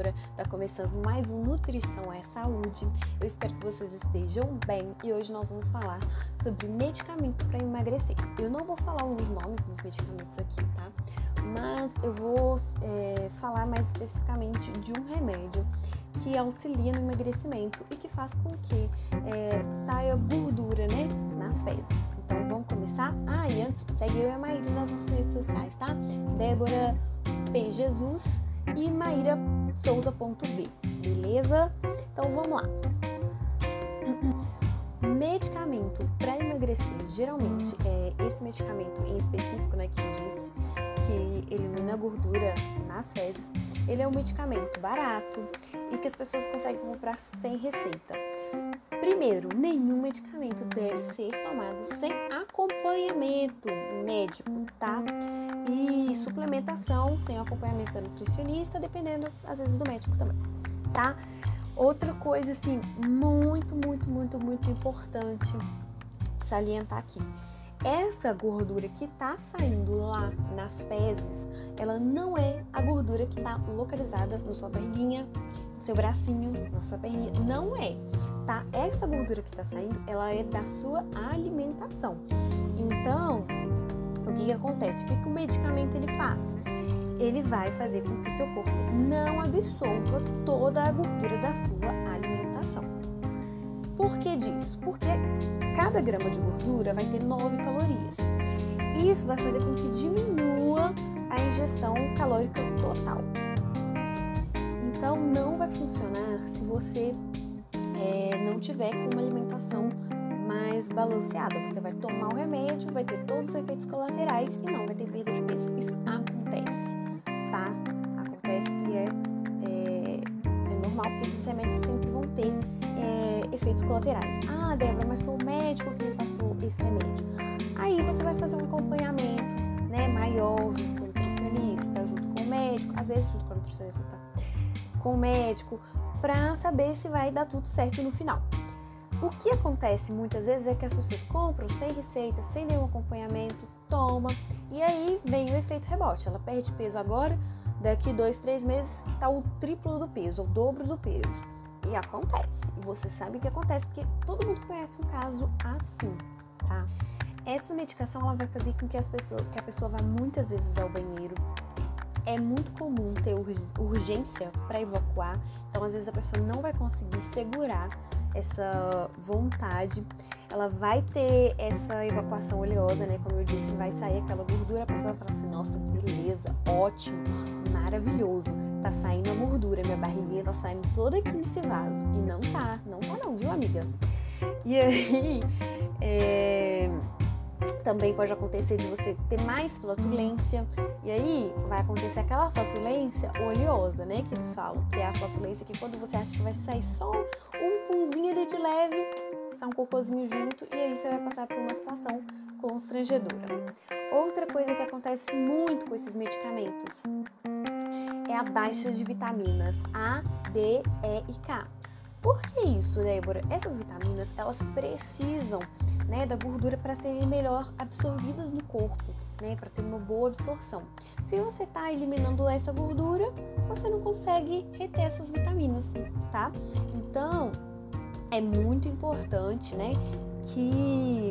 Débora. Tá começando mais um Nutrição é Saúde. Eu espero que vocês estejam bem e hoje nós vamos falar sobre medicamento para emagrecer. Eu não vou falar os nomes dos medicamentos aqui, tá? Mas eu vou é, falar mais especificamente de um remédio que auxilia no emagrecimento e que faz com que é, saia gordura, né, nas fezes. Então vamos começar? Ah, e antes segue eu e a Maíra nas nossas redes sociais, tá? Débora P. Jesus e Maíra Souza.v, beleza? Então vamos lá. Medicamento para emagrecer, geralmente, é, esse medicamento em específico, né, que eu disse, que elimina a gordura nas fezes, ele é um medicamento barato e que as pessoas conseguem comprar sem receita. Primeiro, nenhum medicamento deve ser tomado sem acompanhamento médico, tá? E suplementação sem acompanhamento da nutricionista, dependendo às vezes do médico também, tá? Outra coisa assim, muito, muito, muito, muito importante salientar aqui. Essa gordura que tá saindo lá nas fezes, ela não é a gordura que tá localizada na sua barriguinha, no seu bracinho, na sua perninha, não é tá? Essa gordura que tá saindo, ela é da sua alimentação. Então, o que que acontece? O que que o medicamento ele faz? Ele vai fazer com que o seu corpo não absorva toda a gordura da sua alimentação. Por que disso? Porque cada grama de gordura vai ter 9 calorias. Isso vai fazer com que diminua a ingestão calórica total. Então não vai funcionar se você é, não tiver com uma alimentação mais balanceada. Você vai tomar o remédio, vai ter todos os efeitos colaterais e não vai ter perda de peso. Isso acontece, tá? Acontece e é, é, é normal porque esses remédios sempre vão ter é, efeitos colaterais. Ah, Débora, mas foi o médico que me passou esse remédio. Aí você vai fazer um acompanhamento né, maior junto com o nutricionista, junto com o médico, às vezes junto com o nutricionista, tá? com o médico, para saber se vai dar tudo certo no final. O que acontece muitas vezes é que as pessoas compram sem receita, sem nenhum acompanhamento, toma e aí vem o efeito rebote. Ela perde peso agora, daqui dois, três meses tá o triplo do peso, o dobro do peso. E acontece. E você sabe o que acontece porque todo mundo conhece um caso assim, tá? Essa medicação ela vai fazer com que, as pessoas, que a pessoa vá muitas vezes ao banheiro, é muito comum ter urgência para evacuar, então às vezes a pessoa não vai conseguir segurar essa vontade. Ela vai ter essa evacuação oleosa, né? Como eu disse, vai sair aquela gordura, a pessoa vai falar assim: nossa, beleza, ótimo, maravilhoso, tá saindo a gordura, minha barriguinha tá saindo toda aqui nesse vaso. E não tá, não tá, não, viu, amiga? E aí, é também pode acontecer de você ter mais flatulência. E aí vai acontecer aquela flatulência oleosa, né? Que eles falam, que é a flatulência que quando você acha que vai sair só um punzinho ali de leve, sai um cocôzinho junto, e aí você vai passar por uma situação constrangedora. Outra coisa que acontece muito com esses medicamentos é a baixa de vitaminas A, D, E e K. Por que isso, Débora? Essas vitaminas, elas precisam né, da gordura para serem melhor absorvidas no corpo, né, para ter uma boa absorção. Se você está eliminando essa gordura, você não consegue reter essas vitaminas, tá? Então, é muito importante, né, que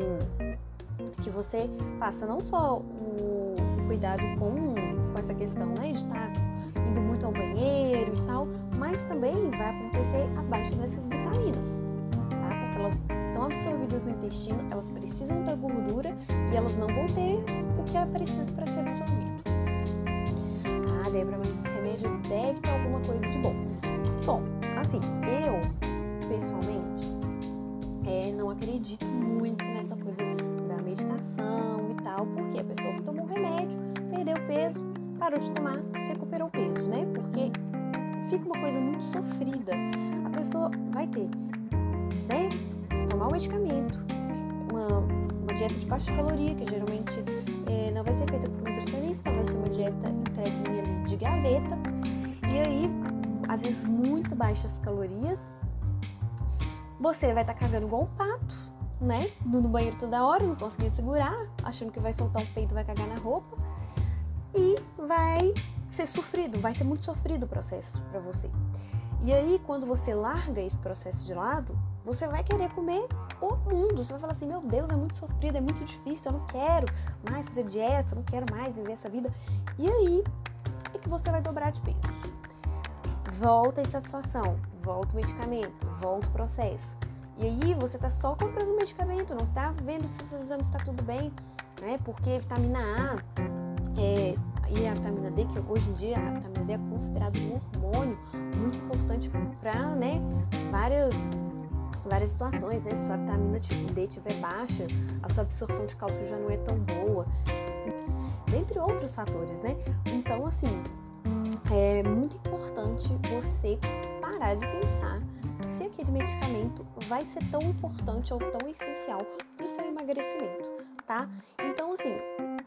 que você faça não só o cuidado com, com essa questão, né, de estar tá indo muito ao banheiro e tal, mas também vai acontecer a baixa dessas vitaminas, tá? Porque elas são absorvidas no intestino, elas precisam da gordura e elas não vão ter o que é preciso para ser absorvido. Ah, Débora, mas esse remédio deve ter alguma coisa de bom. Bom, assim, eu, pessoalmente, é, não acredito muito medicamento, uma, uma dieta de baixa caloria, que geralmente é, não vai ser feita por um nutricionista, vai ser uma dieta entreguinha ali de gaveta. E aí, às vezes, muito baixas calorias. Você vai estar tá cagando igual um pato, né? No banheiro toda hora, não conseguindo segurar, achando que vai soltar um peito, vai cagar na roupa e vai ser sofrido, vai ser muito sofrido o processo para você. E aí, quando você larga esse processo de lado, você vai querer comer o mundo. Você vai falar assim: meu Deus, é muito sofrido, é muito difícil, eu não quero mais fazer dieta, eu não quero mais viver essa vida. E aí é que você vai dobrar de peso. Volta a insatisfação, volta o medicamento, volta o processo. E aí você tá só comprando medicamento, não tá vendo se os exames está tudo bem, né? Porque vitamina A é, e a vitamina D, que hoje em dia a vitamina D é considerado um hormônio muito importante para né, várias, várias situações, né? Se sua vitamina D estiver baixa, a sua absorção de cálcio já não é tão boa, dentre outros fatores, né? Então, assim, é muito importante você parar de pensar se aquele medicamento vai ser tão importante ou tão essencial para o seu emagrecimento, tá? Então, assim,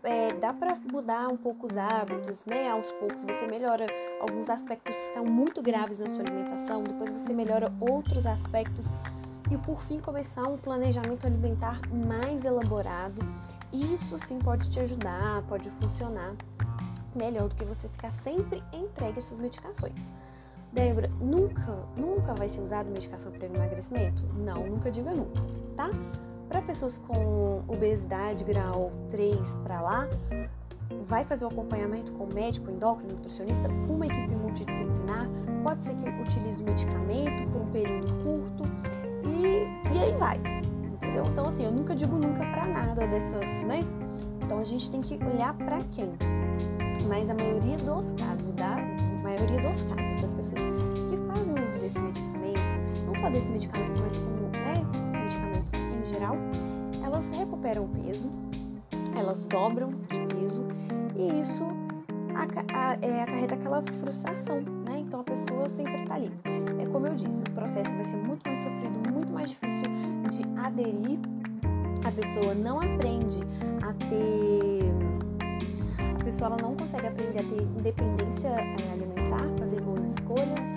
é, dá para mudar um pouco os hábitos, né? Aos poucos você melhora alguns aspectos que estão muito graves na sua alimentação, depois você melhora outros aspectos e por fim começar um planejamento alimentar mais elaborado. Isso sim pode te ajudar, pode funcionar melhor do que você ficar sempre entregue essas medicações. Débora, nunca, nunca vai ser usada medicação para emagrecimento? Não, nunca diga nunca, tá? Para pessoas com obesidade grau 3 para lá, vai fazer o acompanhamento com médico, endócrino, nutricionista, com uma equipe multidisciplinar. Pode ser que utilize o medicamento por um período curto aí vai, entendeu? Então, assim, eu nunca digo nunca para nada dessas, né? Então, a gente tem que olhar para quem. Mas a maioria dos casos, da maioria dos casos das pessoas que fazem uso desse medicamento, não só desse medicamento, mas como geral, elas recuperam peso, elas dobram de peso e isso é, acarreta aquela frustração, né? Então a pessoa sempre tá ali. Como eu disse, o processo vai ser muito mais sofrido, muito mais difícil de aderir. A pessoa não aprende a ter. A pessoa não consegue aprender a ter independência é, alimentar, fazer boas escolhas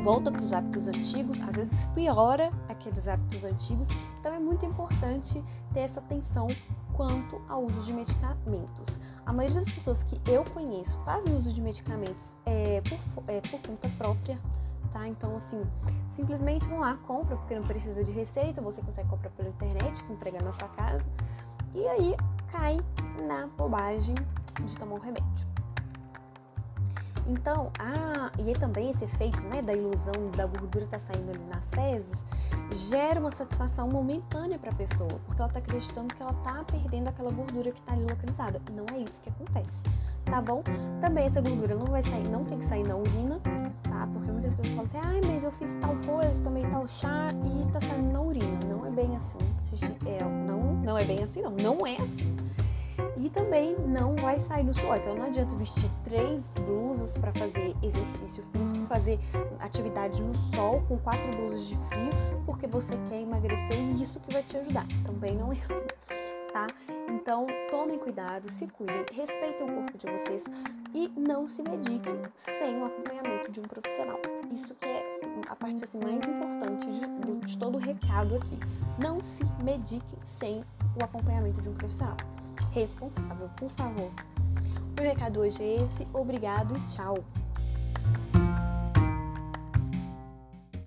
volta para os hábitos antigos, às vezes piora aqueles hábitos antigos. Então é muito importante ter essa atenção quanto ao uso de medicamentos. A maioria das pessoas que eu conheço fazem uso de medicamentos é, por, é, por conta própria, tá? Então, assim, simplesmente vão lá, compra, porque não precisa de receita, você consegue comprar pela internet, entregar na sua casa, e aí cai na bobagem de tomar um remédio. Então, ah, e também esse efeito né, da ilusão da gordura tá saindo ali nas fezes gera uma satisfação momentânea para a pessoa, porque ela está acreditando que ela está perdendo aquela gordura que está ali localizada. E não é isso que acontece, tá bom? Também essa gordura não vai sair, não tem que sair na urina, tá? Porque muitas pessoas falam assim, ai, mas eu fiz tal coisa, tomei tal chá e tá saindo na urina. Não é bem assim. É, não, não é bem assim, não. Não é assim e também não vai sair no suor. Então não adianta vestir três blusas para fazer exercício físico, fazer atividade no sol com quatro blusas de frio, porque você quer emagrecer e isso que vai te ajudar. Também não é assim, tá? Então tomem cuidado, se cuidem, respeitem o corpo de vocês e não se mediquem sem o acompanhamento de um profissional. Isso que é a parte assim, mais importante de, de todo o recado aqui. Não se mediquem sem o acompanhamento de um profissional responsável, por favor. O recado hoje é esse. Obrigado e tchau.